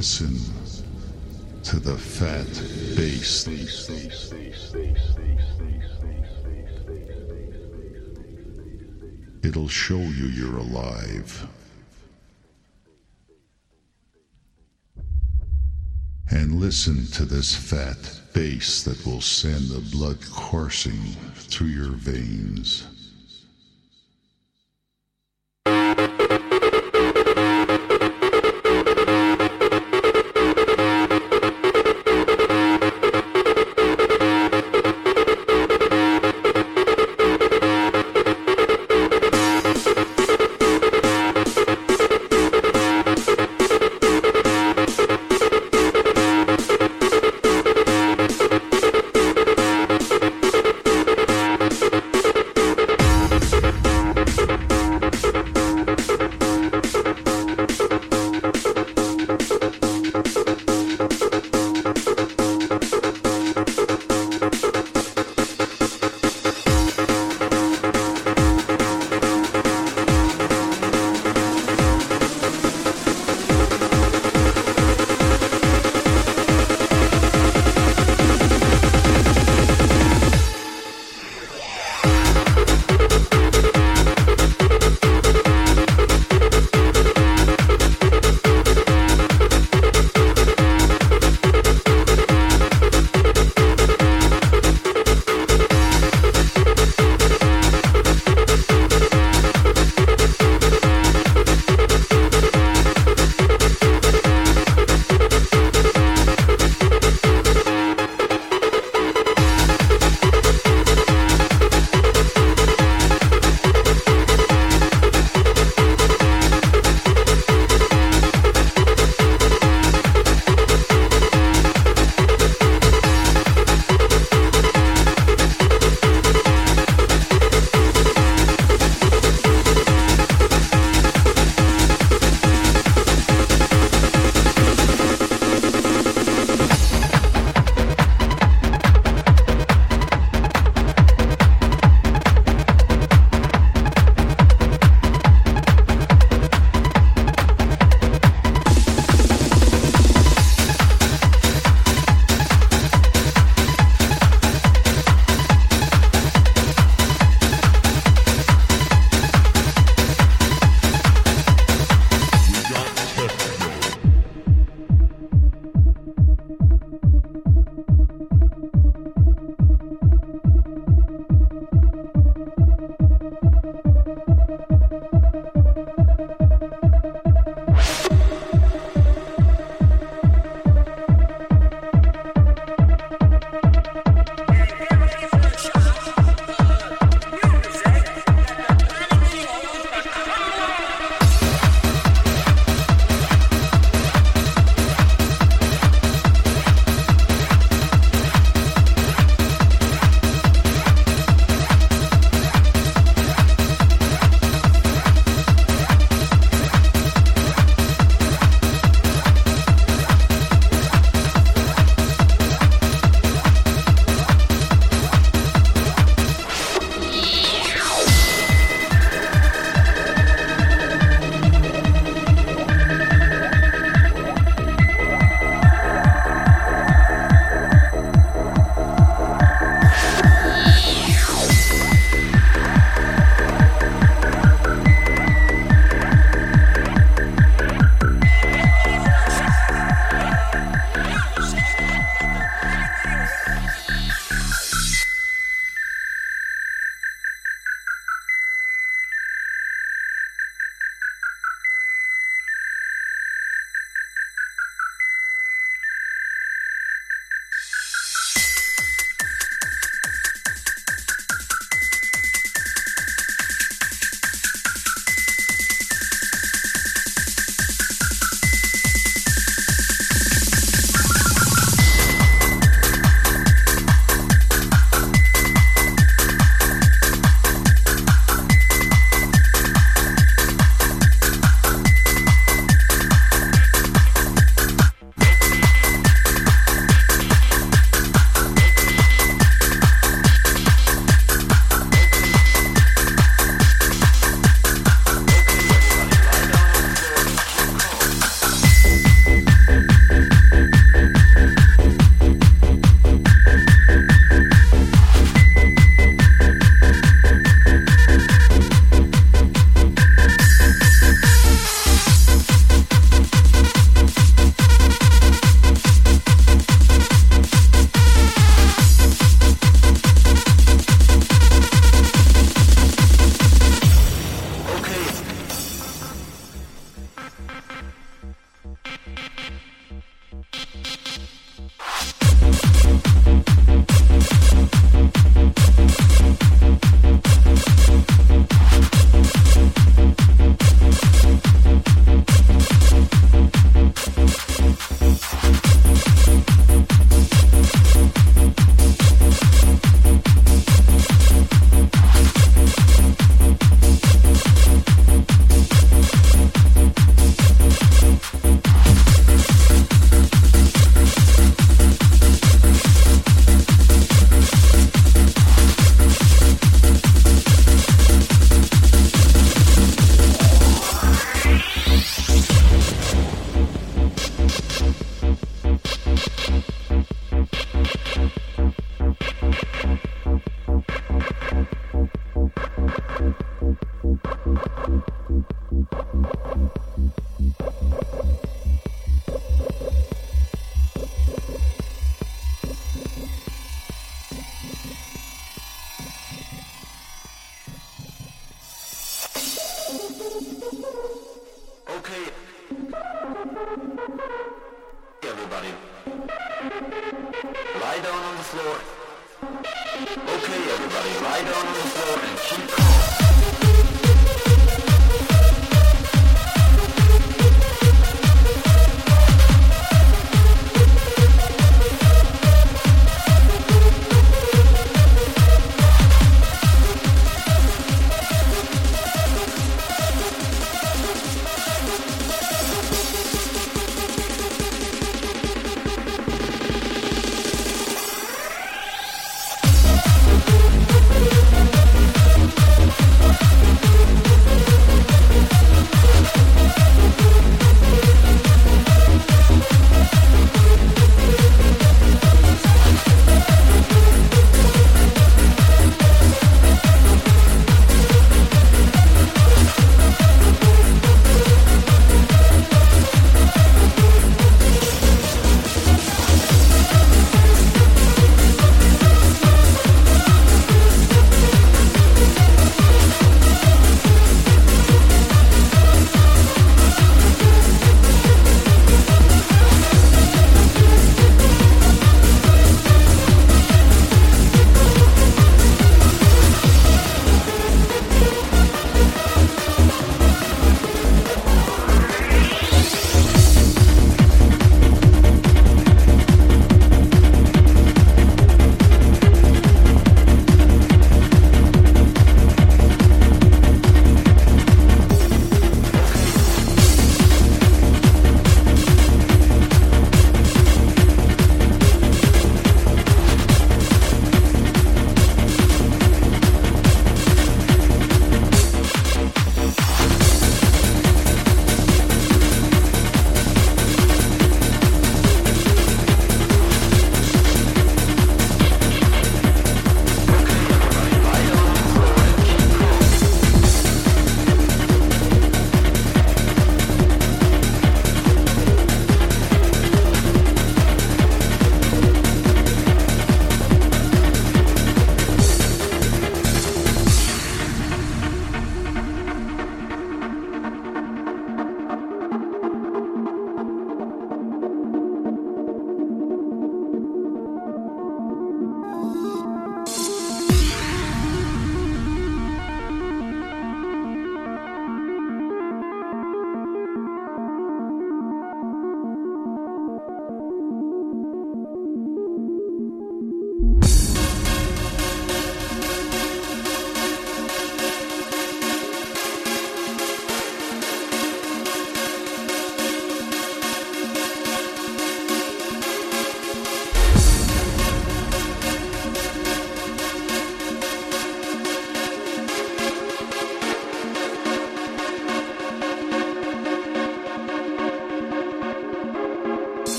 Listen to the fat bass. It'll show you you're alive. And listen to this fat bass that will send the blood coursing through your veins.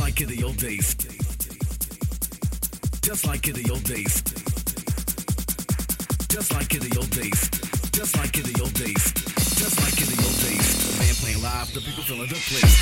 Like in the old days. Just like in the old days. Just like in the old days. Just like in the old days. Just like in the old days. The band playing live, the people filling the place.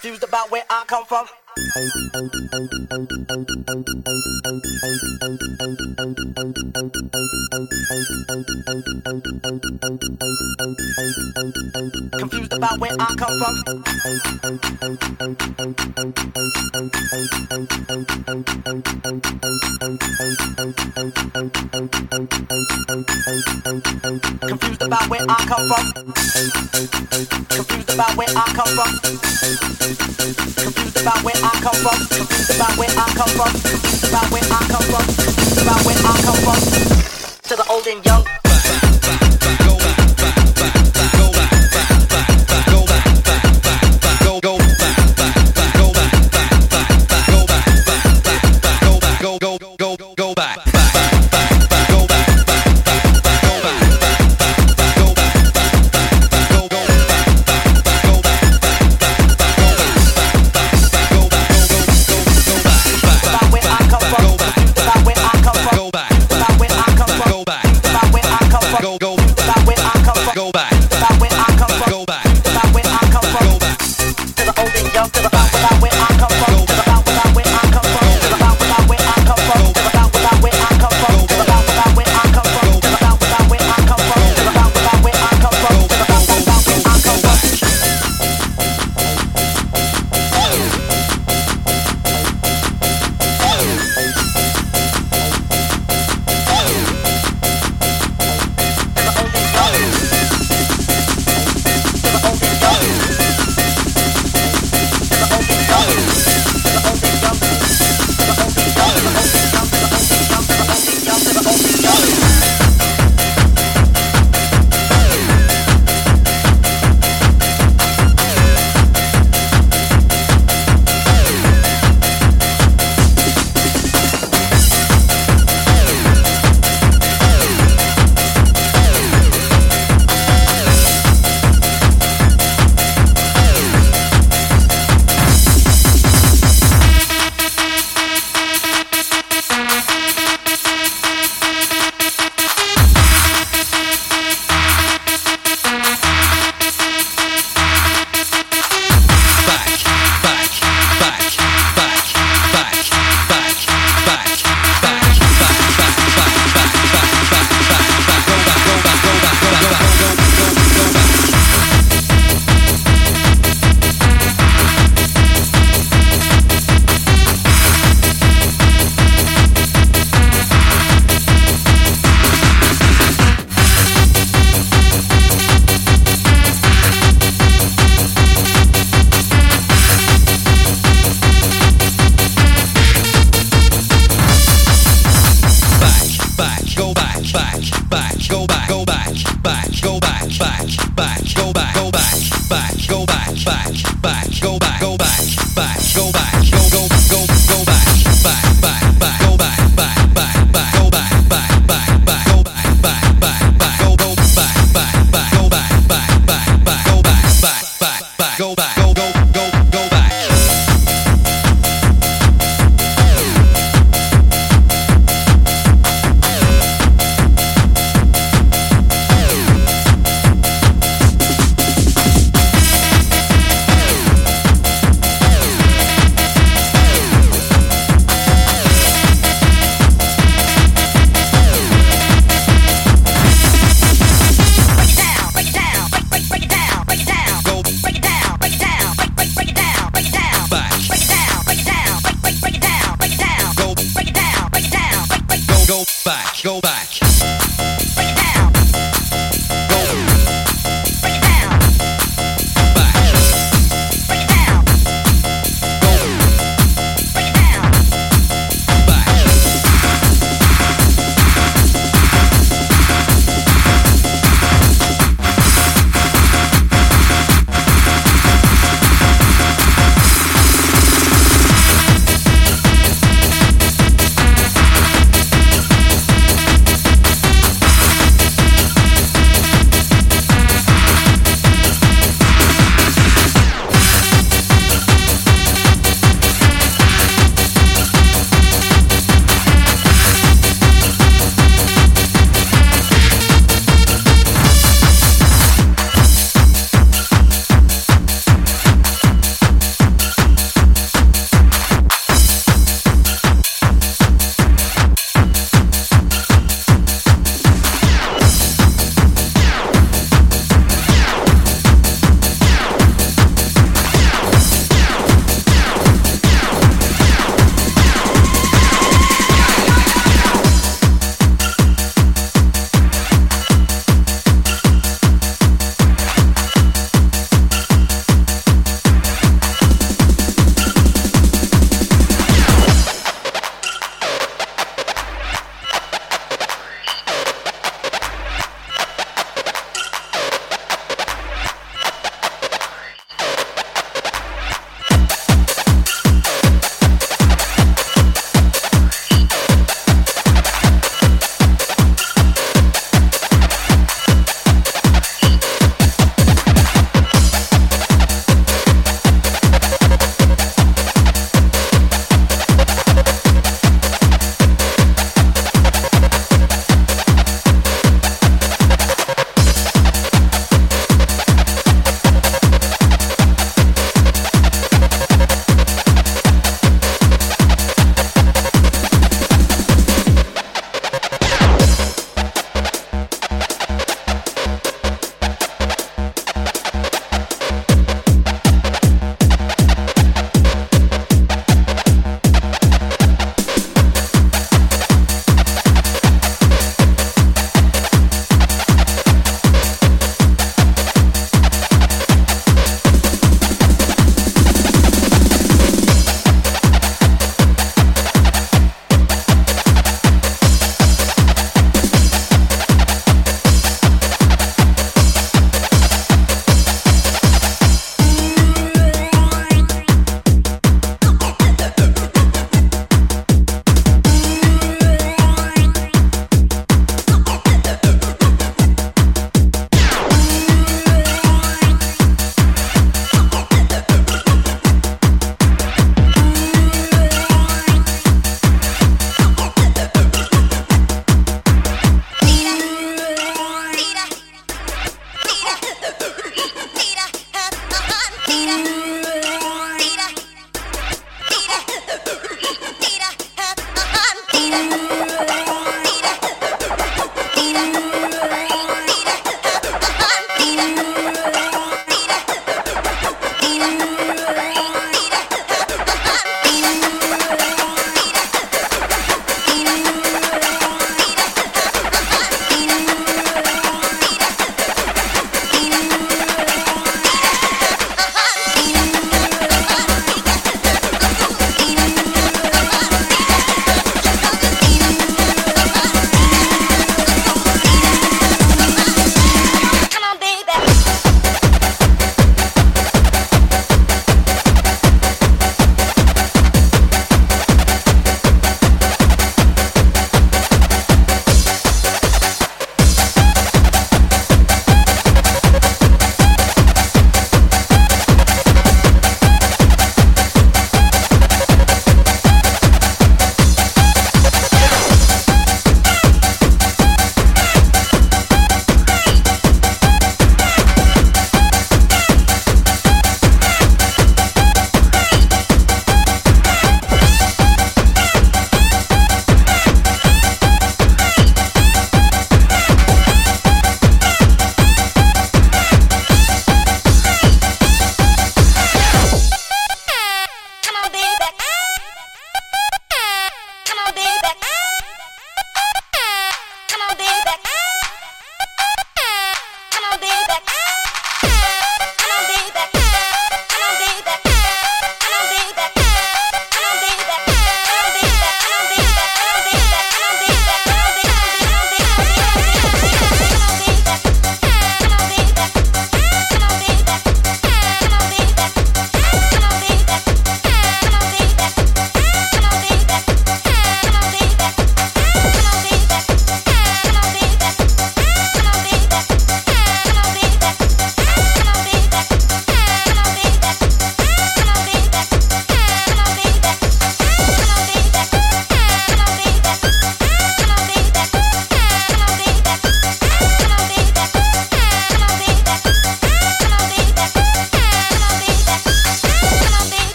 confused about where I come from. where I come from. Confused about where I come from. Confused about where I come from. Confused about where I come from. Confused about where I come from. Confused about where I come from. Confused about where I come from. To the old and young. back, back, back.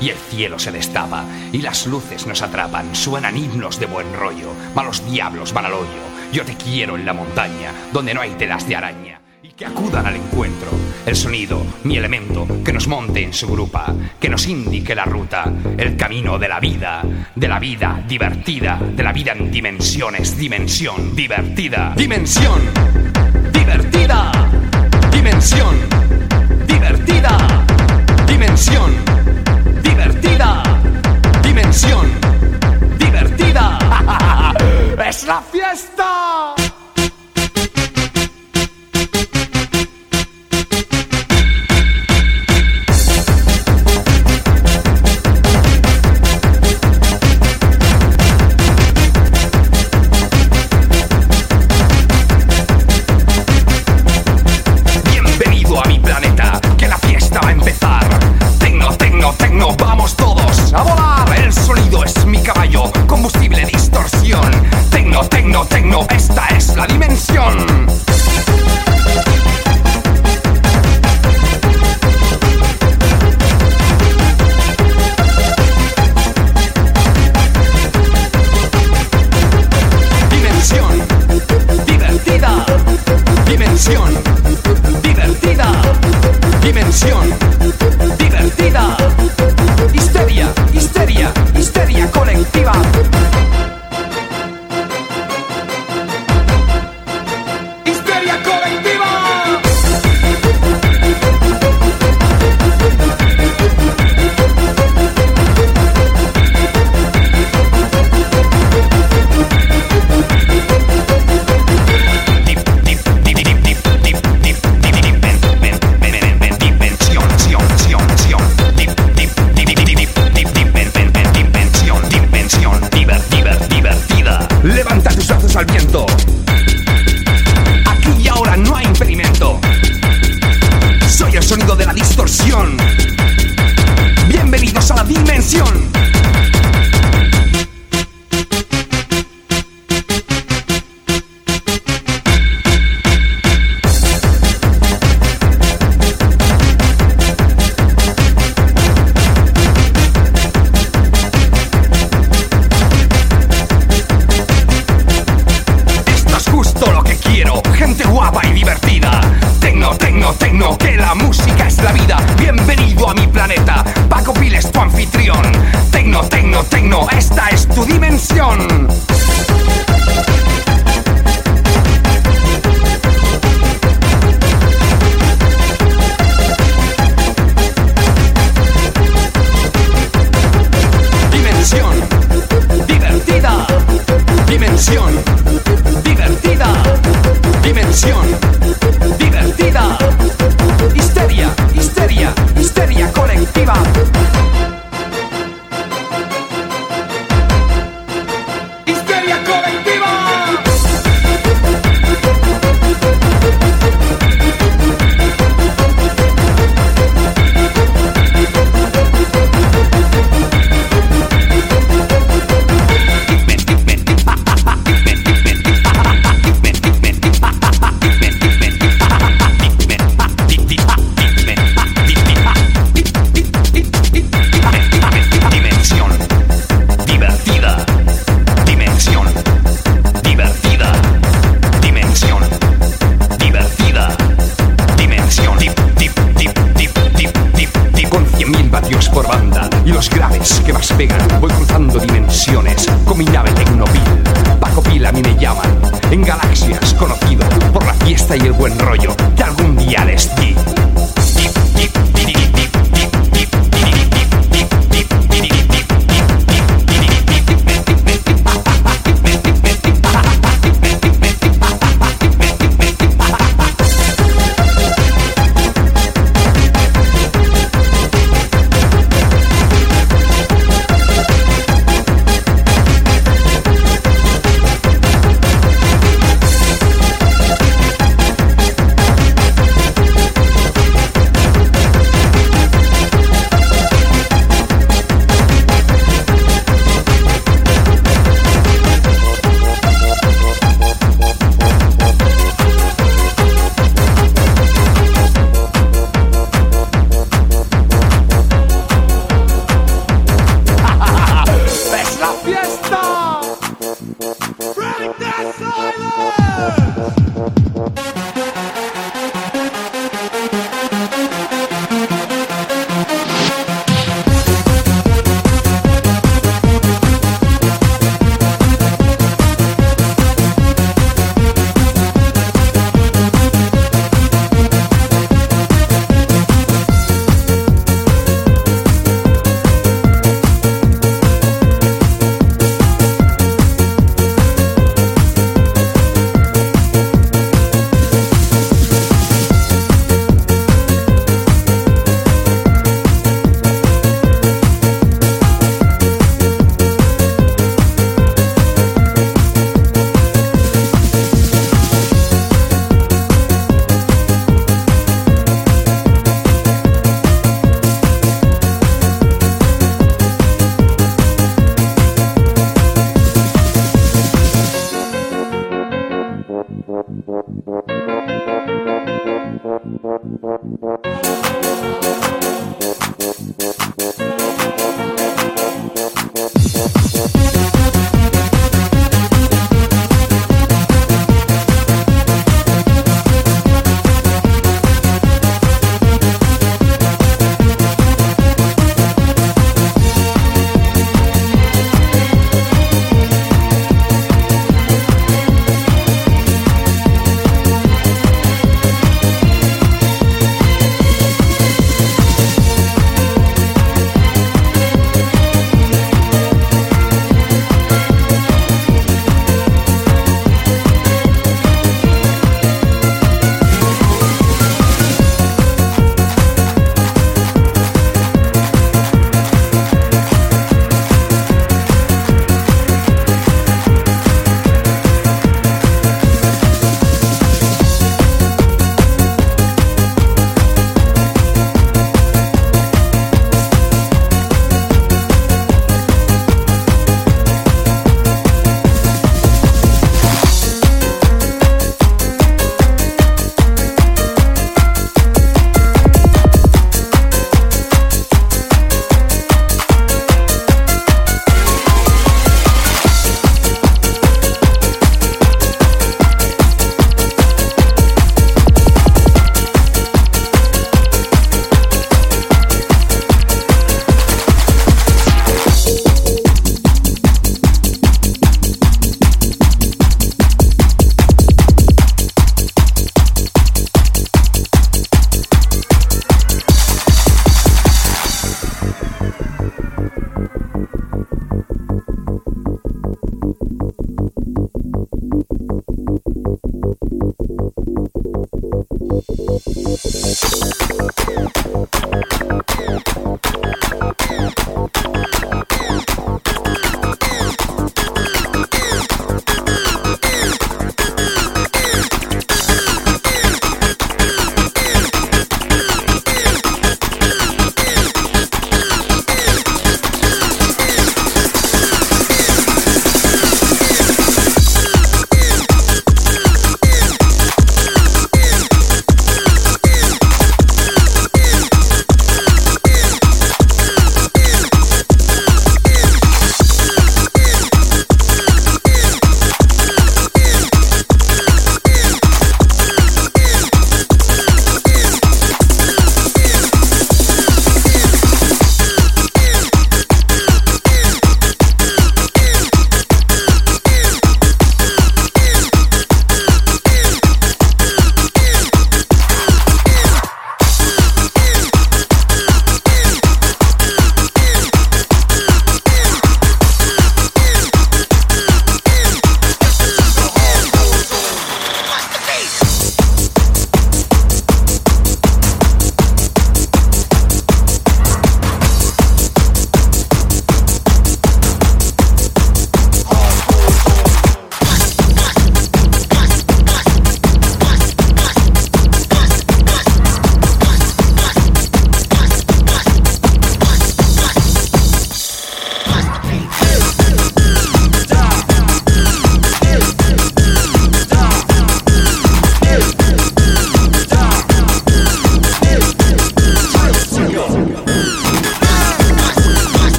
y el cielo se destapa, y las luces nos atrapan, suenan himnos de buen rollo, malos diablos van al hoyo, yo te quiero en la montaña, donde no hay telas de araña. Y que acudan al encuentro, el sonido, mi elemento, que nos monte en su grupa, que nos indique la ruta, el camino de la vida, de la vida divertida, de la vida en dimensiones, dimensión divertida, dimensión divertida, dimensión divertida, dimensión. Divertida. dimensión divertida. Dimensión divertida. ¡Es la fiesta!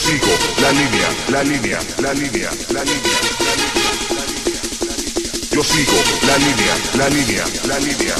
Sigo la línea, la línea, la línea, la línea. Yo sigo la línea, la línea, la línea.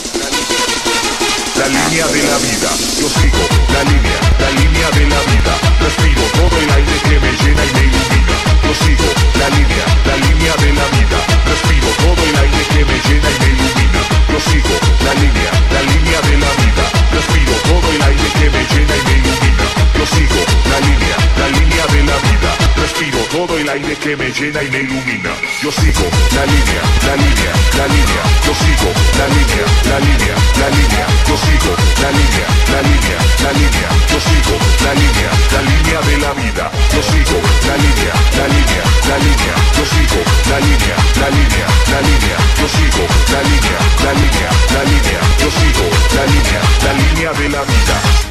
La línea de la vida, yo sigo la línea, la línea de la vida. Respiro todo el aire que me llena y me ilumina. Yo sigo la línea, la línea de la vida. Respiro todo el aire que me llena y me ilumina. Yo sigo la línea, la línea de la vida. Respiro todo el aire que me llena y me ilumina. Yo sigo la línea, la línea de la vida. Respiro todo el aire que me llena y me ilumina. Yo sigo la línea, la línea, la línea. Yo sigo la línea, la línea, la línea. Yo sigo la línea, la línea, la línea. Yo sigo la línea, la línea de la vida. Yo sigo la línea, la línea, la línea. Yo sigo la línea, la línea, la línea. Yo sigo la línea, la línea, la línea. Yo sigo la línea, la línea de la vida.